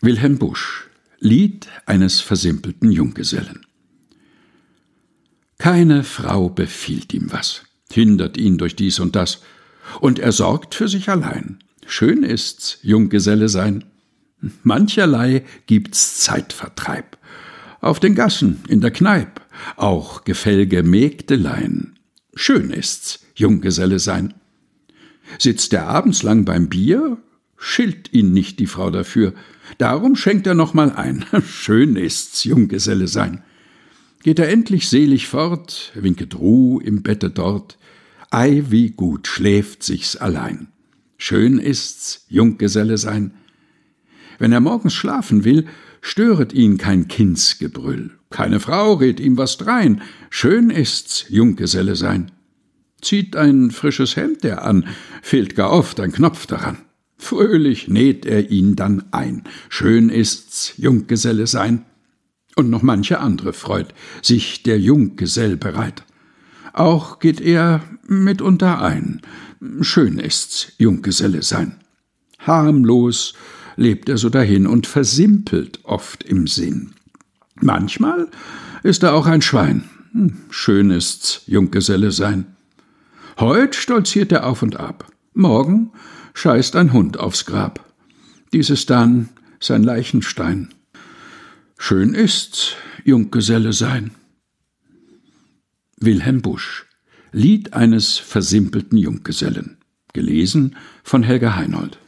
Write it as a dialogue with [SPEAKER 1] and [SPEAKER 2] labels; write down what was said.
[SPEAKER 1] Wilhelm Busch Lied eines versimpelten Junggesellen Keine Frau befiehlt ihm was, hindert ihn durch dies und das, und er sorgt für sich allein. Schön ist's, Junggeselle sein. Mancherlei gibt's Zeitvertreib. Auf den Gassen, in der Kneip, auch gefälge Mägdelein. Schön ist's, Junggeselle sein. Sitzt er abends lang beim Bier, schilt ihn nicht die Frau dafür, darum schenkt er noch mal ein. Schön ist's, Junggeselle sein. Geht er endlich selig fort, winket Ruh im Bette dort, ei, wie gut schläft sich's allein. Schön ist's, Junggeselle sein. Wenn er morgens schlafen will, störet ihn kein Kindsgebrüll, keine Frau rät ihm was drein, schön ist's, Junggeselle sein. Zieht ein frisches Hemd er an, fehlt gar oft ein Knopf daran. Fröhlich näht er ihn dann ein, schön ist's, Junggeselle sein. Und noch manche andere freut sich der Junggesell bereit. Auch geht er mitunter ein, schön ist's, Junggeselle sein. Harmlos lebt er so dahin und versimpelt oft im Sinn. Manchmal ist er auch ein Schwein, hm, schön ist's, Junggeselle sein. Heut stolziert er auf und ab, morgen scheißt ein Hund aufs Grab. Dies ist dann sein Leichenstein. Schön ist's, Junggeselle sein. Wilhelm Busch Lied eines versimpelten Junggesellen. Gelesen von Helga Heinold.